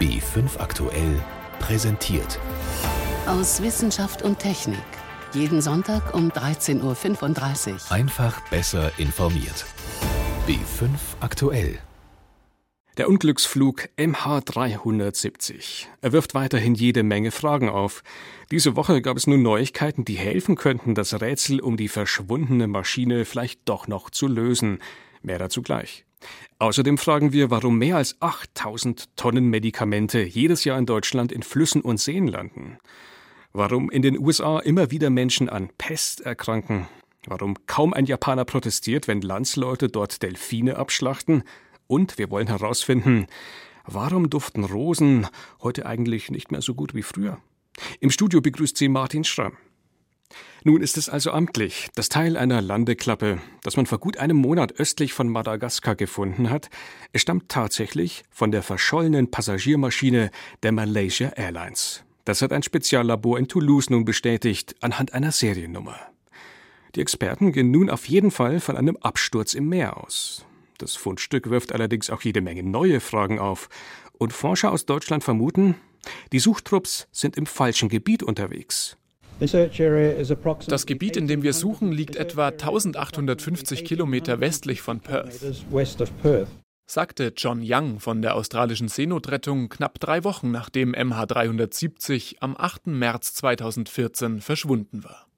B5 aktuell präsentiert. Aus Wissenschaft und Technik. Jeden Sonntag um 13.35 Uhr. Einfach besser informiert. B5 aktuell. Der Unglücksflug MH370. Er wirft weiterhin jede Menge Fragen auf. Diese Woche gab es nun Neuigkeiten, die helfen könnten, das Rätsel um die verschwundene Maschine vielleicht doch noch zu lösen. Mehr dazu gleich. Außerdem fragen wir, warum mehr als 8000 Tonnen Medikamente jedes Jahr in Deutschland in Flüssen und Seen landen. Warum in den USA immer wieder Menschen an Pest erkranken. Warum kaum ein Japaner protestiert, wenn Landsleute dort Delfine abschlachten. Und wir wollen herausfinden, warum duften Rosen heute eigentlich nicht mehr so gut wie früher. Im Studio begrüßt sie Martin Schramm. Nun ist es also amtlich. Das Teil einer Landeklappe, das man vor gut einem Monat östlich von Madagaskar gefunden hat, es stammt tatsächlich von der verschollenen Passagiermaschine der Malaysia Airlines. Das hat ein Speziallabor in Toulouse nun bestätigt, anhand einer Seriennummer. Die Experten gehen nun auf jeden Fall von einem Absturz im Meer aus. Das Fundstück wirft allerdings auch jede Menge neue Fragen auf. Und Forscher aus Deutschland vermuten, die Suchtrupps sind im falschen Gebiet unterwegs. Das Gebiet, in dem wir suchen, liegt etwa 1850 Kilometer westlich von Perth, sagte John Young von der australischen Seenotrettung knapp drei Wochen nachdem MH370 am 8. März 2014 verschwunden war.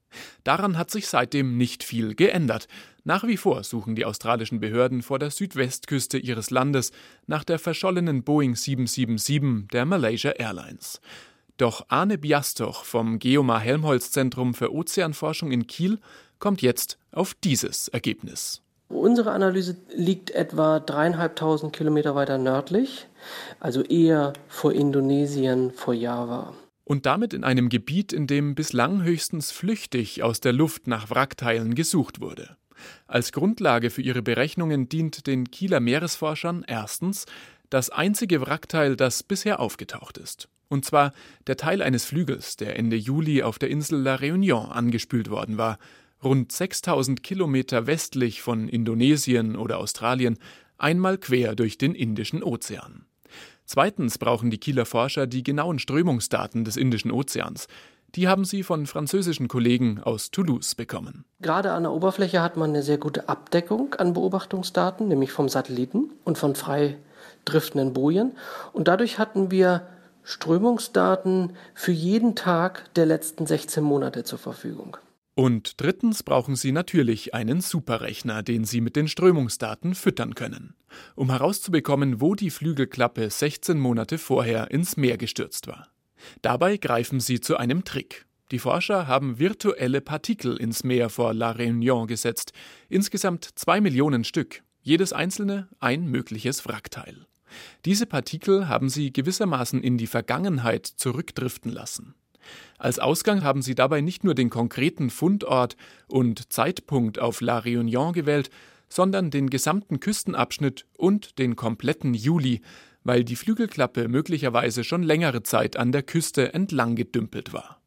Daran hat sich seitdem nicht viel geändert. Nach wie vor suchen die australischen Behörden vor der Südwestküste ihres Landes nach der verschollenen Boeing 777 der Malaysia Airlines. Doch Arne Biastoch vom Geomar Helmholtz Zentrum für Ozeanforschung in Kiel kommt jetzt auf dieses Ergebnis. Unsere Analyse liegt etwa dreieinhalbtausend Kilometer weiter nördlich, also eher vor Indonesien, vor Java. Und damit in einem Gebiet, in dem bislang höchstens flüchtig aus der Luft nach Wrackteilen gesucht wurde. Als Grundlage für ihre Berechnungen dient den Kieler Meeresforschern erstens das einzige Wrackteil, das bisher aufgetaucht ist. Und zwar der Teil eines Flügels, der Ende Juli auf der Insel La Réunion angespült worden war, rund 6000 Kilometer westlich von Indonesien oder Australien, einmal quer durch den Indischen Ozean. Zweitens brauchen die Kieler Forscher die genauen Strömungsdaten des Indischen Ozeans. Die haben sie von französischen Kollegen aus Toulouse bekommen. Gerade an der Oberfläche hat man eine sehr gute Abdeckung an Beobachtungsdaten, nämlich vom Satelliten und von frei driftenden Bojen. Und dadurch hatten wir Strömungsdaten für jeden Tag der letzten 16 Monate zur Verfügung. Und drittens brauchen Sie natürlich einen Superrechner, den Sie mit den Strömungsdaten füttern können, um herauszubekommen, wo die Flügelklappe 16 Monate vorher ins Meer gestürzt war. Dabei greifen Sie zu einem Trick. Die Forscher haben virtuelle Partikel ins Meer vor La Réunion gesetzt, insgesamt zwei Millionen Stück, jedes einzelne ein mögliches Wrackteil. Diese Partikel haben sie gewissermaßen in die Vergangenheit zurückdriften lassen. Als Ausgang haben sie dabei nicht nur den konkreten Fundort und Zeitpunkt auf La Réunion gewählt, sondern den gesamten Küstenabschnitt und den kompletten Juli, weil die Flügelklappe möglicherweise schon längere Zeit an der Küste entlang gedümpelt war.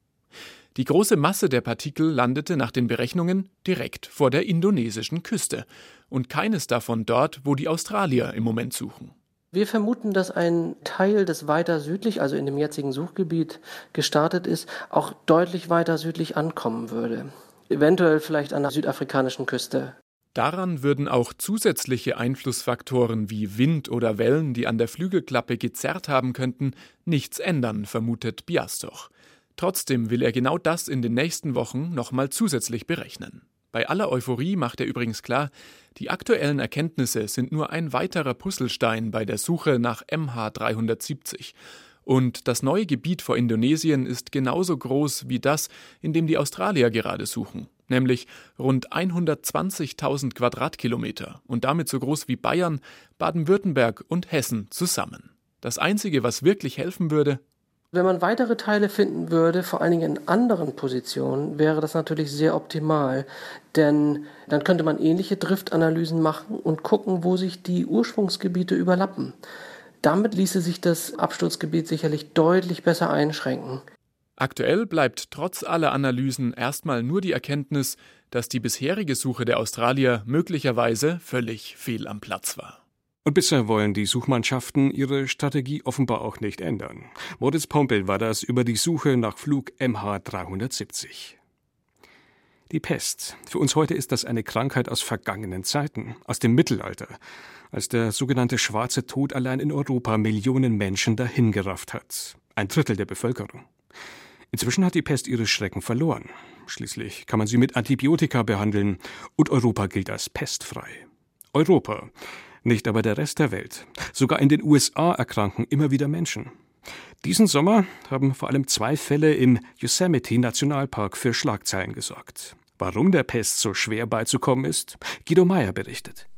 Die große Masse der Partikel landete nach den Berechnungen direkt vor der indonesischen Küste und keines davon dort, wo die Australier im Moment suchen. Wir vermuten, dass ein Teil des weiter südlich, also in dem jetzigen Suchgebiet gestartet ist, auch deutlich weiter südlich ankommen würde. Eventuell vielleicht an der südafrikanischen Küste. Daran würden auch zusätzliche Einflussfaktoren wie Wind oder Wellen, die an der Flügelklappe gezerrt haben könnten, nichts ändern, vermutet Biastoch. Trotzdem will er genau das in den nächsten Wochen nochmal zusätzlich berechnen. Bei aller Euphorie macht er übrigens klar, die aktuellen Erkenntnisse sind nur ein weiterer Puzzlestein bei der Suche nach MH370. Und das neue Gebiet vor Indonesien ist genauso groß wie das, in dem die Australier gerade suchen, nämlich rund 120.000 Quadratkilometer und damit so groß wie Bayern, Baden-Württemberg und Hessen zusammen. Das Einzige, was wirklich helfen würde, wenn man weitere Teile finden würde, vor allen Dingen in anderen Positionen, wäre das natürlich sehr optimal, denn dann könnte man ähnliche Driftanalysen machen und gucken, wo sich die Ursprungsgebiete überlappen. Damit ließe sich das Absturzgebiet sicherlich deutlich besser einschränken. Aktuell bleibt trotz aller Analysen erstmal nur die Erkenntnis, dass die bisherige Suche der Australier möglicherweise völlig fehl am Platz war. Und bisher wollen die Suchmannschaften ihre Strategie offenbar auch nicht ändern. Moritz Pompel war das über die Suche nach Flug MH370. Die Pest. Für uns heute ist das eine Krankheit aus vergangenen Zeiten, aus dem Mittelalter, als der sogenannte Schwarze Tod allein in Europa Millionen Menschen dahingerafft hat. Ein Drittel der Bevölkerung. Inzwischen hat die Pest ihre Schrecken verloren. Schließlich kann man sie mit Antibiotika behandeln und Europa gilt als pestfrei. Europa nicht aber der Rest der Welt. Sogar in den USA erkranken immer wieder Menschen. Diesen Sommer haben vor allem zwei Fälle im Yosemite Nationalpark für Schlagzeilen gesorgt. Warum der Pest so schwer beizukommen ist, Guido Meyer berichtet.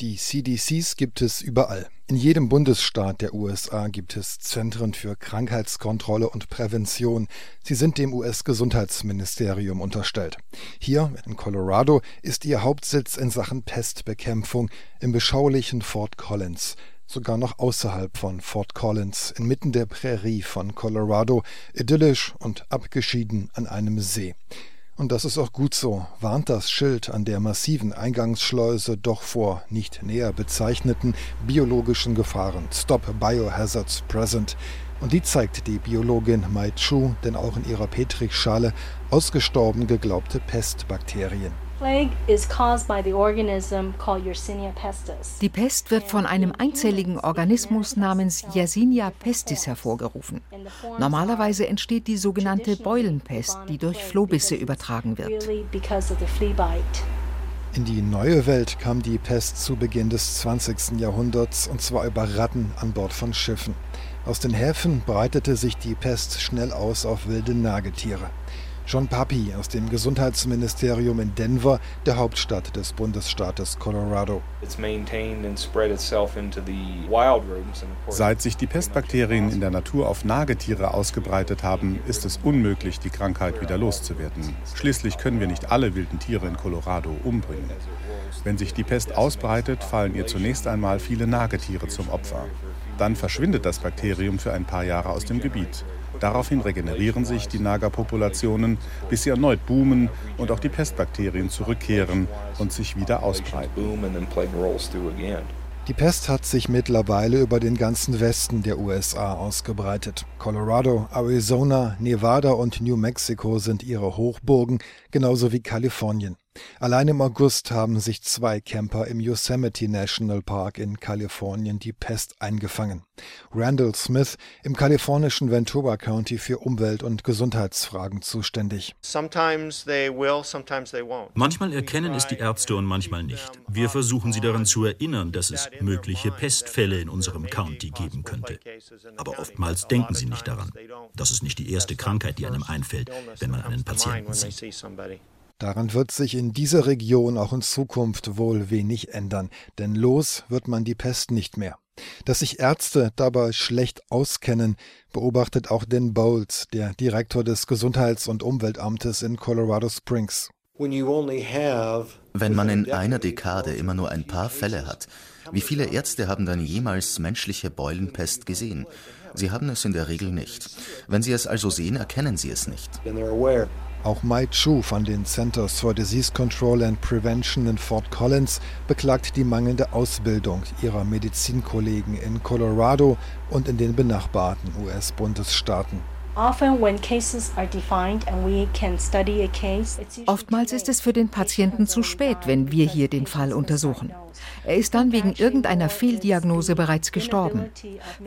Die CDCs gibt es überall. In jedem Bundesstaat der USA gibt es Zentren für Krankheitskontrolle und Prävention. Sie sind dem US-Gesundheitsministerium unterstellt. Hier in Colorado ist ihr Hauptsitz in Sachen Pestbekämpfung im beschaulichen Fort Collins. Sogar noch außerhalb von Fort Collins, inmitten der Prärie von Colorado, idyllisch und abgeschieden an einem See. Und das ist auch gut so, warnt das Schild an der massiven Eingangsschleuse doch vor nicht näher bezeichneten biologischen Gefahren. Stop Biohazards Present. Und die zeigt die Biologin Mai Chu, denn auch in ihrer Petrischale, ausgestorben geglaubte Pestbakterien. Die Pest wird von einem einzelligen Organismus namens Yersinia pestis hervorgerufen. Normalerweise entsteht die sogenannte Beulenpest, die durch Flohbisse übertragen wird. In die neue Welt kam die Pest zu Beginn des 20. Jahrhunderts und zwar über Ratten an Bord von Schiffen. Aus den Häfen breitete sich die Pest schnell aus auf wilde Nagetiere. John Papi aus dem Gesundheitsministerium in Denver, der Hauptstadt des Bundesstaates Colorado. Seit sich die Pestbakterien in der Natur auf Nagetiere ausgebreitet haben, ist es unmöglich, die Krankheit wieder loszuwerden. Schließlich können wir nicht alle wilden Tiere in Colorado umbringen. Wenn sich die Pest ausbreitet, fallen ihr zunächst einmal viele Nagetiere zum Opfer. Dann verschwindet das Bakterium für ein paar Jahre aus dem Gebiet. Daraufhin regenerieren sich die Nagerpopulationen, bis sie erneut boomen und auch die Pestbakterien zurückkehren und sich wieder ausbreiten. Die Pest hat sich mittlerweile über den ganzen Westen der USA ausgebreitet. Colorado, Arizona, Nevada und New Mexico sind ihre Hochburgen, genauso wie Kalifornien. Allein im August haben sich zwei Camper im Yosemite National Park in Kalifornien die Pest eingefangen. Randall Smith im kalifornischen Ventura County für Umwelt- und Gesundheitsfragen zuständig. Manchmal erkennen es die Ärzte und manchmal nicht. Wir versuchen sie daran zu erinnern, dass es mögliche Pestfälle in unserem County geben könnte. Aber oftmals denken sie nicht daran. Das ist nicht die erste Krankheit, die einem einfällt, wenn man einen Patienten sieht. Daran wird sich in dieser Region auch in Zukunft wohl wenig ändern, denn los wird man die Pest nicht mehr. Dass sich Ärzte dabei schlecht auskennen, beobachtet auch Dan Bowles, der Direktor des Gesundheits- und Umweltamtes in Colorado Springs. Wenn man in einer Dekade immer nur ein paar Fälle hat, wie viele Ärzte haben dann jemals menschliche Beulenpest gesehen? Sie haben es in der Regel nicht. Wenn Sie es also sehen, erkennen Sie es nicht. Auch Mai Chu von den Centers for Disease Control and Prevention in Fort Collins beklagt die mangelnde Ausbildung ihrer Medizinkollegen in Colorado und in den benachbarten US-Bundesstaaten. Oftmals ist es für den Patienten zu spät, wenn wir hier den Fall untersuchen. Er ist dann wegen irgendeiner Fehldiagnose bereits gestorben.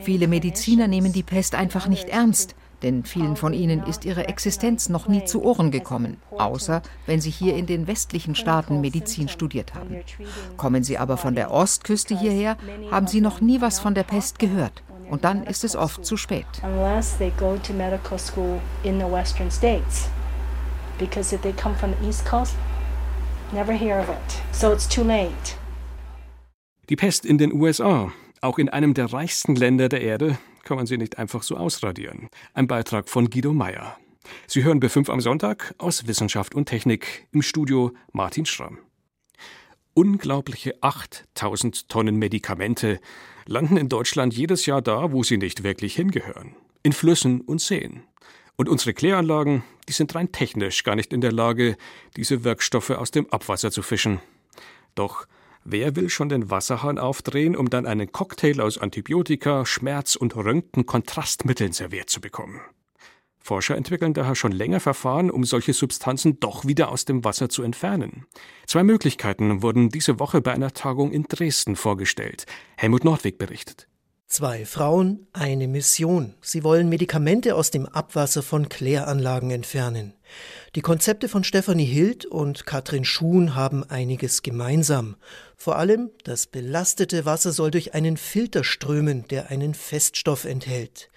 Viele Mediziner nehmen die Pest einfach nicht ernst denn vielen von ihnen ist ihre Existenz noch nie zu Ohren gekommen, außer wenn sie hier in den westlichen Staaten Medizin studiert haben. Kommen sie aber von der Ostküste hierher, haben sie noch nie was von der Pest gehört. Und dann ist es oft zu spät. Because if they come from the East Coast, never hear of it. So it's too late. Die Pest in den USA, auch in einem der reichsten Länder der Erde, kann man sie nicht einfach so ausradieren. Ein Beitrag von Guido Meyer. Sie hören B5 am Sonntag aus Wissenschaft und Technik im Studio Martin Schramm. Unglaubliche 8000 Tonnen Medikamente landen in Deutschland jedes Jahr da, wo sie nicht wirklich hingehören. In Flüssen und Seen. Und unsere Kläranlagen, die sind rein technisch gar nicht in der Lage, diese Wirkstoffe aus dem Abwasser zu fischen. Doch Wer will schon den Wasserhahn aufdrehen, um dann einen Cocktail aus Antibiotika, Schmerz- und Röntgen-Kontrastmitteln serviert zu bekommen? Forscher entwickeln daher schon länger Verfahren, um solche Substanzen doch wieder aus dem Wasser zu entfernen. Zwei Möglichkeiten wurden diese Woche bei einer Tagung in Dresden vorgestellt. Helmut Nordwig berichtet. Zwei Frauen, eine Mission. Sie wollen Medikamente aus dem Abwasser von Kläranlagen entfernen. Die Konzepte von Stefanie Hild und Katrin Schuhn haben einiges gemeinsam. Vor allem, das belastete Wasser soll durch einen Filter strömen, der einen Feststoff enthält.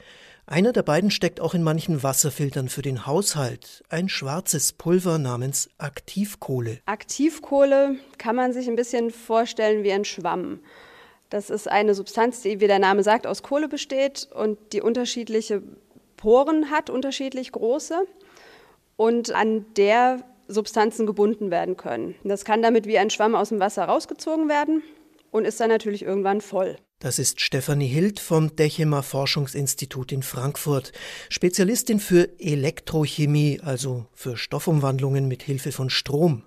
Einer der beiden steckt auch in manchen Wasserfiltern für den Haushalt, ein schwarzes Pulver namens Aktivkohle. Aktivkohle kann man sich ein bisschen vorstellen wie ein Schwamm. Das ist eine Substanz, die, wie der Name sagt, aus Kohle besteht und die unterschiedliche Poren hat, unterschiedlich große und an der Substanzen gebunden werden können. Das kann damit wie ein Schwamm aus dem Wasser rausgezogen werden und ist dann natürlich irgendwann voll. Das ist Stefanie Hild vom Dechemer Forschungsinstitut in Frankfurt, Spezialistin für Elektrochemie, also für Stoffumwandlungen mit Hilfe von Strom.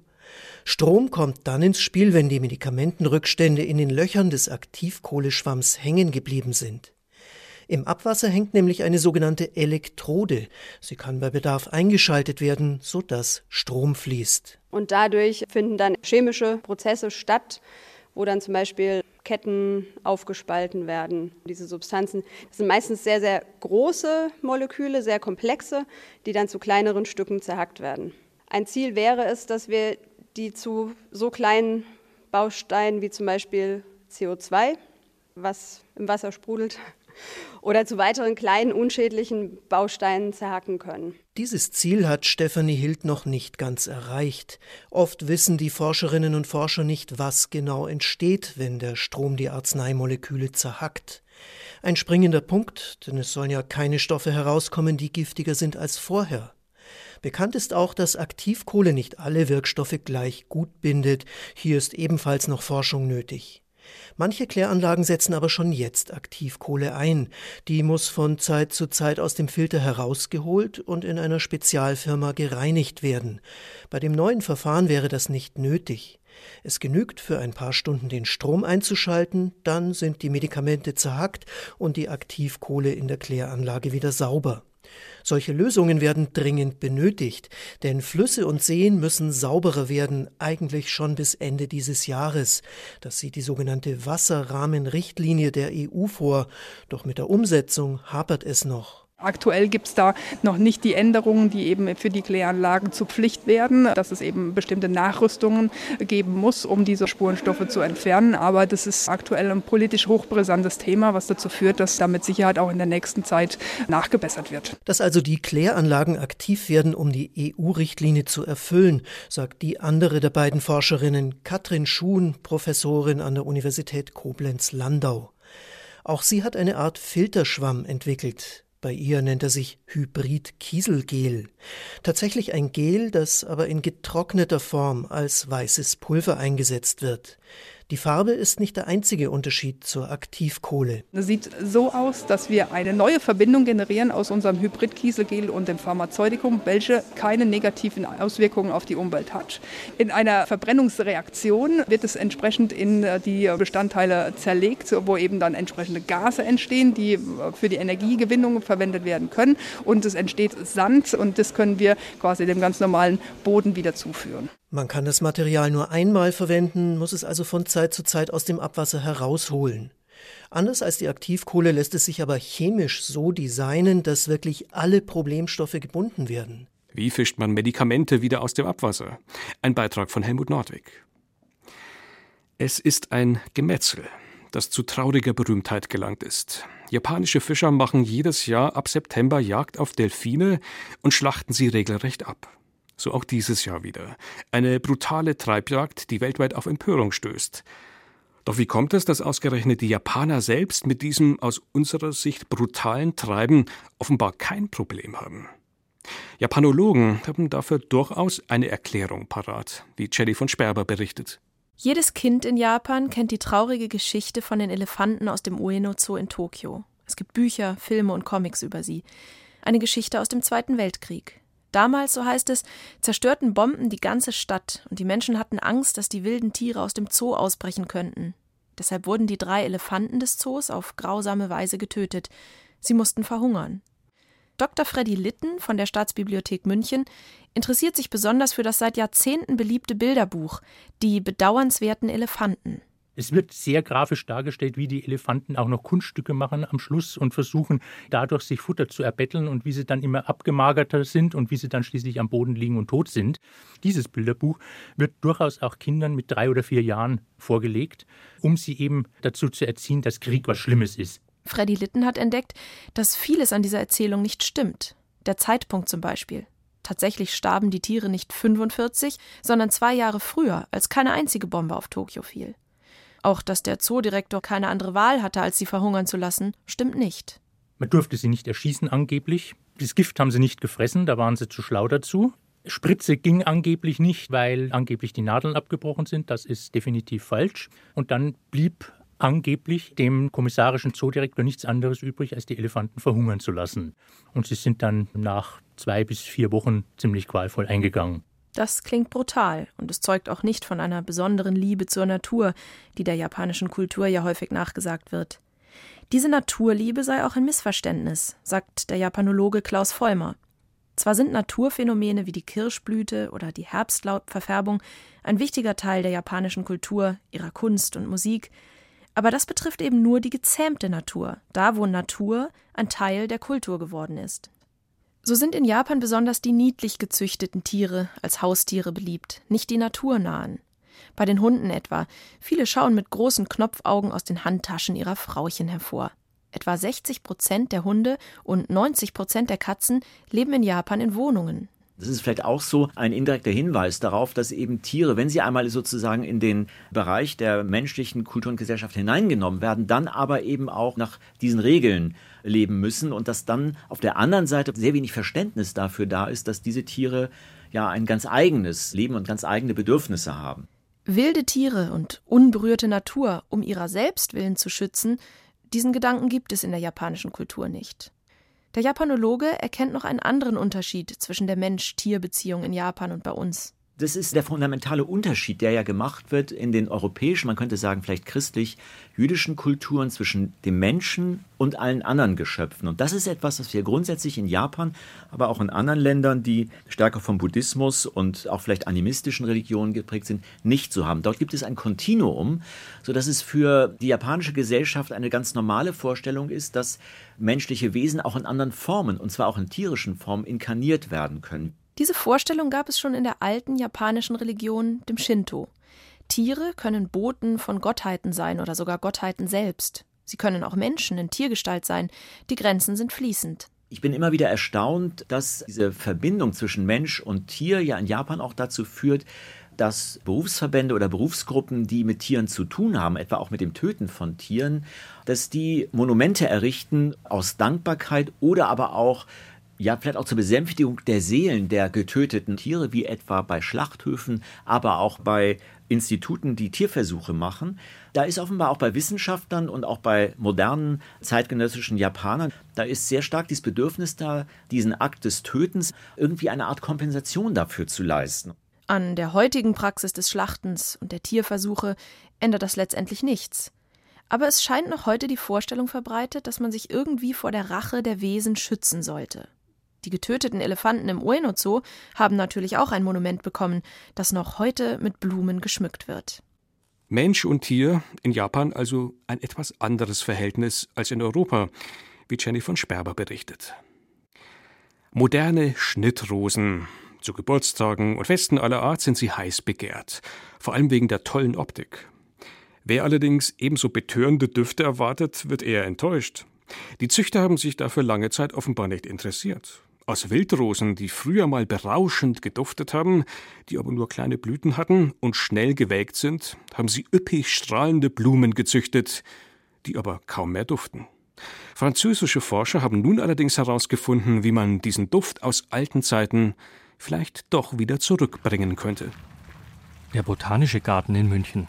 Strom kommt dann ins Spiel, wenn die Medikamentenrückstände in den Löchern des Aktivkohleschwamms hängen geblieben sind. Im Abwasser hängt nämlich eine sogenannte Elektrode. Sie kann bei Bedarf eingeschaltet werden, sodass Strom fließt. Und dadurch finden dann chemische Prozesse statt, wo dann zum Beispiel Ketten aufgespalten werden. Diese Substanzen sind meistens sehr, sehr große Moleküle, sehr komplexe, die dann zu kleineren Stücken zerhackt werden. Ein Ziel wäre es, dass wir die zu so kleinen Bausteinen wie zum Beispiel CO2, was im Wasser sprudelt, oder zu weiteren kleinen unschädlichen Bausteinen zerhacken können. Dieses Ziel hat Stefanie Hild noch nicht ganz erreicht. Oft wissen die Forscherinnen und Forscher nicht, was genau entsteht, wenn der Strom die Arzneimoleküle zerhackt. Ein springender Punkt, denn es sollen ja keine Stoffe herauskommen, die giftiger sind als vorher. Bekannt ist auch, dass Aktivkohle nicht alle Wirkstoffe gleich gut bindet. Hier ist ebenfalls noch Forschung nötig. Manche Kläranlagen setzen aber schon jetzt Aktivkohle ein. Die muss von Zeit zu Zeit aus dem Filter herausgeholt und in einer Spezialfirma gereinigt werden. Bei dem neuen Verfahren wäre das nicht nötig. Es genügt für ein paar Stunden den Strom einzuschalten, dann sind die Medikamente zerhackt und die Aktivkohle in der Kläranlage wieder sauber. Solche Lösungen werden dringend benötigt, denn Flüsse und Seen müssen sauberer werden, eigentlich schon bis Ende dieses Jahres. Das sieht die sogenannte Wasserrahmenrichtlinie der EU vor, doch mit der Umsetzung hapert es noch. Aktuell gibt es da noch nicht die Änderungen, die eben für die Kläranlagen zur Pflicht werden, dass es eben bestimmte Nachrüstungen geben muss, um diese Spurenstoffe zu entfernen. Aber das ist aktuell ein politisch hochbrisantes Thema, was dazu führt, dass da mit Sicherheit auch in der nächsten Zeit nachgebessert wird. Dass also die Kläranlagen aktiv werden, um die EU-Richtlinie zu erfüllen, sagt die andere der beiden Forscherinnen, Katrin Schuhn, Professorin an der Universität Koblenz-Landau. Auch sie hat eine Art Filterschwamm entwickelt, bei ihr nennt er sich Hybrid-Kieselgel. Tatsächlich ein Gel, das aber in getrockneter Form als weißes Pulver eingesetzt wird. Die Farbe ist nicht der einzige Unterschied zur Aktivkohle. Es sieht so aus, dass wir eine neue Verbindung generieren aus unserem Hybrid-Kieselgel und dem Pharmazeutikum, welche keine negativen Auswirkungen auf die Umwelt hat. In einer Verbrennungsreaktion wird es entsprechend in die Bestandteile zerlegt, wo eben dann entsprechende Gase entstehen, die für die Energiegewinnung verwendet werden können. Und es entsteht Sand und das können wir quasi dem ganz normalen Boden wieder zuführen. Man kann das Material nur einmal verwenden, muss es also von Zeit zu Zeit aus dem Abwasser herausholen. Anders als die Aktivkohle lässt es sich aber chemisch so designen, dass wirklich alle Problemstoffe gebunden werden. Wie fischt man Medikamente wieder aus dem Abwasser? Ein Beitrag von Helmut Nordwig. Es ist ein Gemetzel, das zu trauriger Berühmtheit gelangt ist. Japanische Fischer machen jedes Jahr ab September Jagd auf Delfine und schlachten sie regelrecht ab. So auch dieses Jahr wieder. Eine brutale Treibjagd, die weltweit auf Empörung stößt. Doch wie kommt es, dass ausgerechnet die Japaner selbst mit diesem aus unserer Sicht brutalen Treiben offenbar kein Problem haben? Japanologen haben dafür durchaus eine Erklärung parat, wie Jenny von Sperber berichtet. Jedes Kind in Japan kennt die traurige Geschichte von den Elefanten aus dem Ueno Zoo in Tokio. Es gibt Bücher, Filme und Comics über sie. Eine Geschichte aus dem Zweiten Weltkrieg. Damals, so heißt es, zerstörten Bomben die ganze Stadt und die Menschen hatten Angst, dass die wilden Tiere aus dem Zoo ausbrechen könnten. Deshalb wurden die drei Elefanten des Zoos auf grausame Weise getötet. Sie mussten verhungern. Dr. Freddy Litten von der Staatsbibliothek München interessiert sich besonders für das seit Jahrzehnten beliebte Bilderbuch Die bedauernswerten Elefanten. Es wird sehr grafisch dargestellt, wie die Elefanten auch noch Kunststücke machen am Schluss und versuchen, dadurch sich Futter zu erbetteln und wie sie dann immer abgemagerter sind und wie sie dann schließlich am Boden liegen und tot sind. Dieses Bilderbuch wird durchaus auch Kindern mit drei oder vier Jahren vorgelegt, um sie eben dazu zu erziehen, dass Krieg was Schlimmes ist. Freddy Litten hat entdeckt, dass vieles an dieser Erzählung nicht stimmt. Der Zeitpunkt zum Beispiel. Tatsächlich starben die Tiere nicht 45, sondern zwei Jahre früher, als keine einzige Bombe auf Tokio fiel. Auch dass der Zoodirektor keine andere Wahl hatte, als sie verhungern zu lassen, stimmt nicht. Man durfte sie nicht erschießen angeblich. Das Gift haben sie nicht gefressen, da waren sie zu schlau dazu. Spritze ging angeblich nicht, weil angeblich die Nadeln abgebrochen sind. Das ist definitiv falsch. Und dann blieb angeblich dem kommissarischen Zoodirektor nichts anderes übrig, als die Elefanten verhungern zu lassen. Und sie sind dann nach zwei bis vier Wochen ziemlich qualvoll eingegangen. Das klingt brutal und es zeugt auch nicht von einer besonderen Liebe zur Natur, die der japanischen Kultur ja häufig nachgesagt wird. Diese Naturliebe sei auch ein Missverständnis, sagt der Japanologe Klaus Vollmer. Zwar sind Naturphänomene wie die Kirschblüte oder die Herbstlaubverfärbung ein wichtiger Teil der japanischen Kultur, ihrer Kunst und Musik, aber das betrifft eben nur die gezähmte Natur, da wo Natur ein Teil der Kultur geworden ist. So sind in Japan besonders die niedlich gezüchteten Tiere als Haustiere beliebt, nicht die naturnahen. Bei den Hunden etwa. Viele schauen mit großen Knopfaugen aus den Handtaschen ihrer Frauchen hervor. Etwa 60 Prozent der Hunde und 90 Prozent der Katzen leben in Japan in Wohnungen. Das ist vielleicht auch so ein indirekter Hinweis darauf, dass eben Tiere, wenn sie einmal sozusagen in den Bereich der menschlichen Kultur und Gesellschaft hineingenommen werden, dann aber eben auch nach diesen Regeln leben müssen und dass dann auf der anderen Seite sehr wenig Verständnis dafür da ist, dass diese Tiere ja ein ganz eigenes Leben und ganz eigene Bedürfnisse haben. Wilde Tiere und unberührte Natur um ihrer selbst willen zu schützen, diesen Gedanken gibt es in der japanischen Kultur nicht. Der Japanologe erkennt noch einen anderen Unterschied zwischen der Mensch-Tier-Beziehung in Japan und bei uns. Das ist der fundamentale Unterschied, der ja gemacht wird in den europäischen, man könnte sagen vielleicht christlich-jüdischen Kulturen zwischen dem Menschen und allen anderen Geschöpfen. Und das ist etwas, was wir grundsätzlich in Japan, aber auch in anderen Ländern, die stärker vom Buddhismus und auch vielleicht animistischen Religionen geprägt sind, nicht so haben. Dort gibt es ein Kontinuum, sodass es für die japanische Gesellschaft eine ganz normale Vorstellung ist, dass menschliche Wesen auch in anderen Formen, und zwar auch in tierischen Formen, inkarniert werden können. Diese Vorstellung gab es schon in der alten japanischen Religion, dem Shinto. Tiere können Boten von Gottheiten sein oder sogar Gottheiten selbst. Sie können auch Menschen in Tiergestalt sein. Die Grenzen sind fließend. Ich bin immer wieder erstaunt, dass diese Verbindung zwischen Mensch und Tier ja in Japan auch dazu führt, dass Berufsverbände oder Berufsgruppen, die mit Tieren zu tun haben, etwa auch mit dem Töten von Tieren, dass die Monumente errichten aus Dankbarkeit oder aber auch ja, vielleicht auch zur Besänftigung der Seelen der getöteten Tiere, wie etwa bei Schlachthöfen, aber auch bei Instituten, die Tierversuche machen. Da ist offenbar auch bei Wissenschaftlern und auch bei modernen zeitgenössischen Japanern, da ist sehr stark dieses Bedürfnis da, diesen Akt des Tötens irgendwie eine Art Kompensation dafür zu leisten. An der heutigen Praxis des Schlachtens und der Tierversuche ändert das letztendlich nichts. Aber es scheint noch heute die Vorstellung verbreitet, dass man sich irgendwie vor der Rache der Wesen schützen sollte. Die getöteten Elefanten im Ueno Zoo haben natürlich auch ein Monument bekommen, das noch heute mit Blumen geschmückt wird. Mensch und Tier in Japan also ein etwas anderes Verhältnis als in Europa, wie Jenny von Sperber berichtet. Moderne Schnittrosen. Zu Geburtstagen und Festen aller Art sind sie heiß begehrt, vor allem wegen der tollen Optik. Wer allerdings ebenso betörende Düfte erwartet, wird eher enttäuscht. Die Züchter haben sich dafür lange Zeit offenbar nicht interessiert. Aus Wildrosen, die früher mal berauschend geduftet haben, die aber nur kleine Blüten hatten und schnell gewelkt sind, haben sie üppig strahlende Blumen gezüchtet, die aber kaum mehr duften. Französische Forscher haben nun allerdings herausgefunden, wie man diesen Duft aus alten Zeiten vielleicht doch wieder zurückbringen könnte. Der Botanische Garten in München.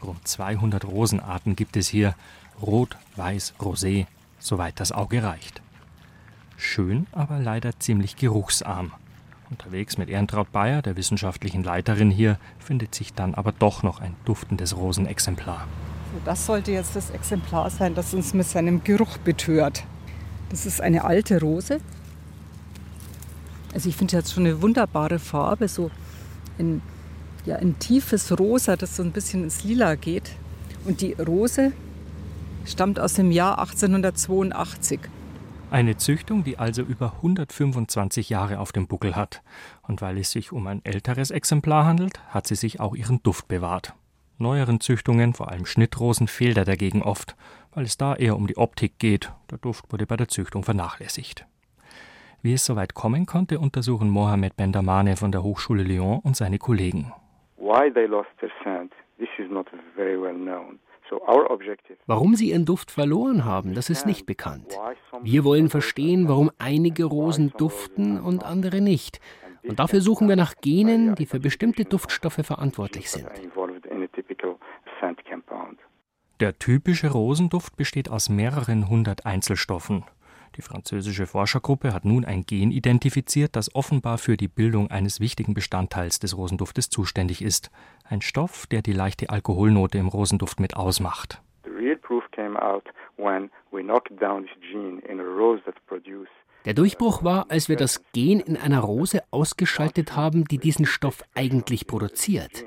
Rund 200 Rosenarten gibt es hier. Rot, Weiß, Rosé, soweit das Auge reicht. Schön, aber leider ziemlich geruchsarm. Unterwegs mit Ehrentraut Bayer, der wissenschaftlichen Leiterin hier, findet sich dann aber doch noch ein duftendes Rosenexemplar. Das sollte jetzt das Exemplar sein, das uns mit seinem Geruch betört. Das ist eine alte Rose. Also ich finde jetzt schon eine wunderbare Farbe, so ein, ja, ein tiefes Rosa, das so ein bisschen ins Lila geht. Und die Rose stammt aus dem Jahr 1882. Eine Züchtung, die also über 125 Jahre auf dem Buckel hat. Und weil es sich um ein älteres Exemplar handelt, hat sie sich auch ihren Duft bewahrt. Neueren Züchtungen, vor allem Schnittrosen, fehlt er dagegen oft, weil es da eher um die Optik geht. Der Duft wurde bei der Züchtung vernachlässigt. Wie es soweit kommen konnte, untersuchen Mohamed Bendamane von der Hochschule Lyon und seine Kollegen. Why they lost their scent, this is not very well known. Warum sie ihren Duft verloren haben, das ist nicht bekannt. Wir wollen verstehen, warum einige Rosen duften und andere nicht. Und dafür suchen wir nach Genen, die für bestimmte Duftstoffe verantwortlich sind. Der typische Rosenduft besteht aus mehreren hundert Einzelstoffen. Die französische Forschergruppe hat nun ein Gen identifiziert, das offenbar für die Bildung eines wichtigen Bestandteils des Rosenduftes zuständig ist. Ein Stoff, der die leichte Alkoholnote im Rosenduft mit ausmacht. Der Durchbruch war, als wir das Gen in einer Rose ausgeschaltet haben, die diesen Stoff eigentlich produziert.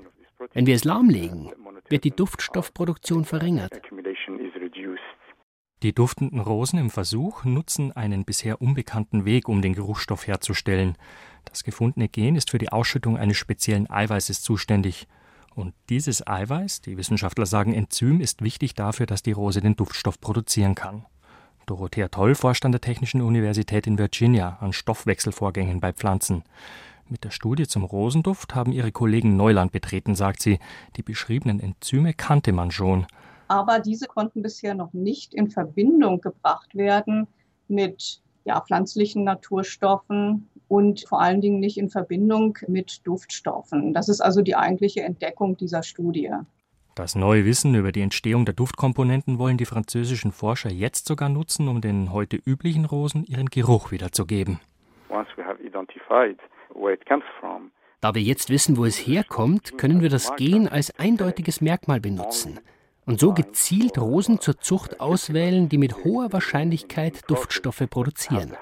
Wenn wir es lahmlegen, wird die Duftstoffproduktion verringert. Die duftenden Rosen im Versuch nutzen einen bisher unbekannten Weg, um den Geruchsstoff herzustellen. Das gefundene Gen ist für die Ausschüttung eines speziellen Eiweißes zuständig. Und dieses Eiweiß, die Wissenschaftler sagen Enzym, ist wichtig dafür, dass die Rose den Duftstoff produzieren kann. Dorothea Toll forscht an der Technischen Universität in Virginia an Stoffwechselvorgängen bei Pflanzen. Mit der Studie zum Rosenduft haben ihre Kollegen Neuland betreten, sagt sie. Die beschriebenen Enzyme kannte man schon aber diese konnten bisher noch nicht in Verbindung gebracht werden mit ja, pflanzlichen Naturstoffen und vor allen Dingen nicht in Verbindung mit Duftstoffen. Das ist also die eigentliche Entdeckung dieser Studie. Das neue Wissen über die Entstehung der Duftkomponenten wollen die französischen Forscher jetzt sogar nutzen, um den heute üblichen Rosen ihren Geruch wiederzugeben. Da wir jetzt wissen, wo es herkommt, können wir das Gen als eindeutiges Merkmal benutzen und so gezielt Rosen zur Zucht auswählen, die mit hoher Wahrscheinlichkeit Duftstoffe produzieren.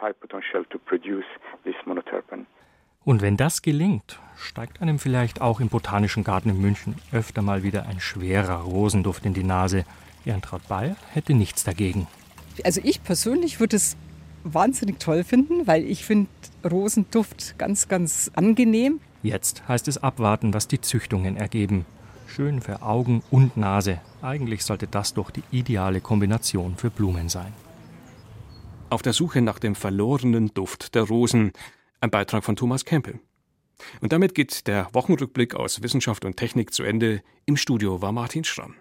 Und wenn das gelingt, steigt einem vielleicht auch im Botanischen Garten in München öfter mal wieder ein schwerer Rosenduft in die Nase. Ehrentraut Bayer hätte nichts dagegen. Also ich persönlich würde es wahnsinnig toll finden, weil ich finde Rosenduft ganz, ganz angenehm. Jetzt heißt es abwarten, was die Züchtungen ergeben. Schön für Augen und Nase. Eigentlich sollte das doch die ideale Kombination für Blumen sein. Auf der Suche nach dem verlorenen Duft der Rosen. Ein Beitrag von Thomas Kempel. Und damit geht der Wochenrückblick aus Wissenschaft und Technik zu Ende. Im Studio war Martin Schramm.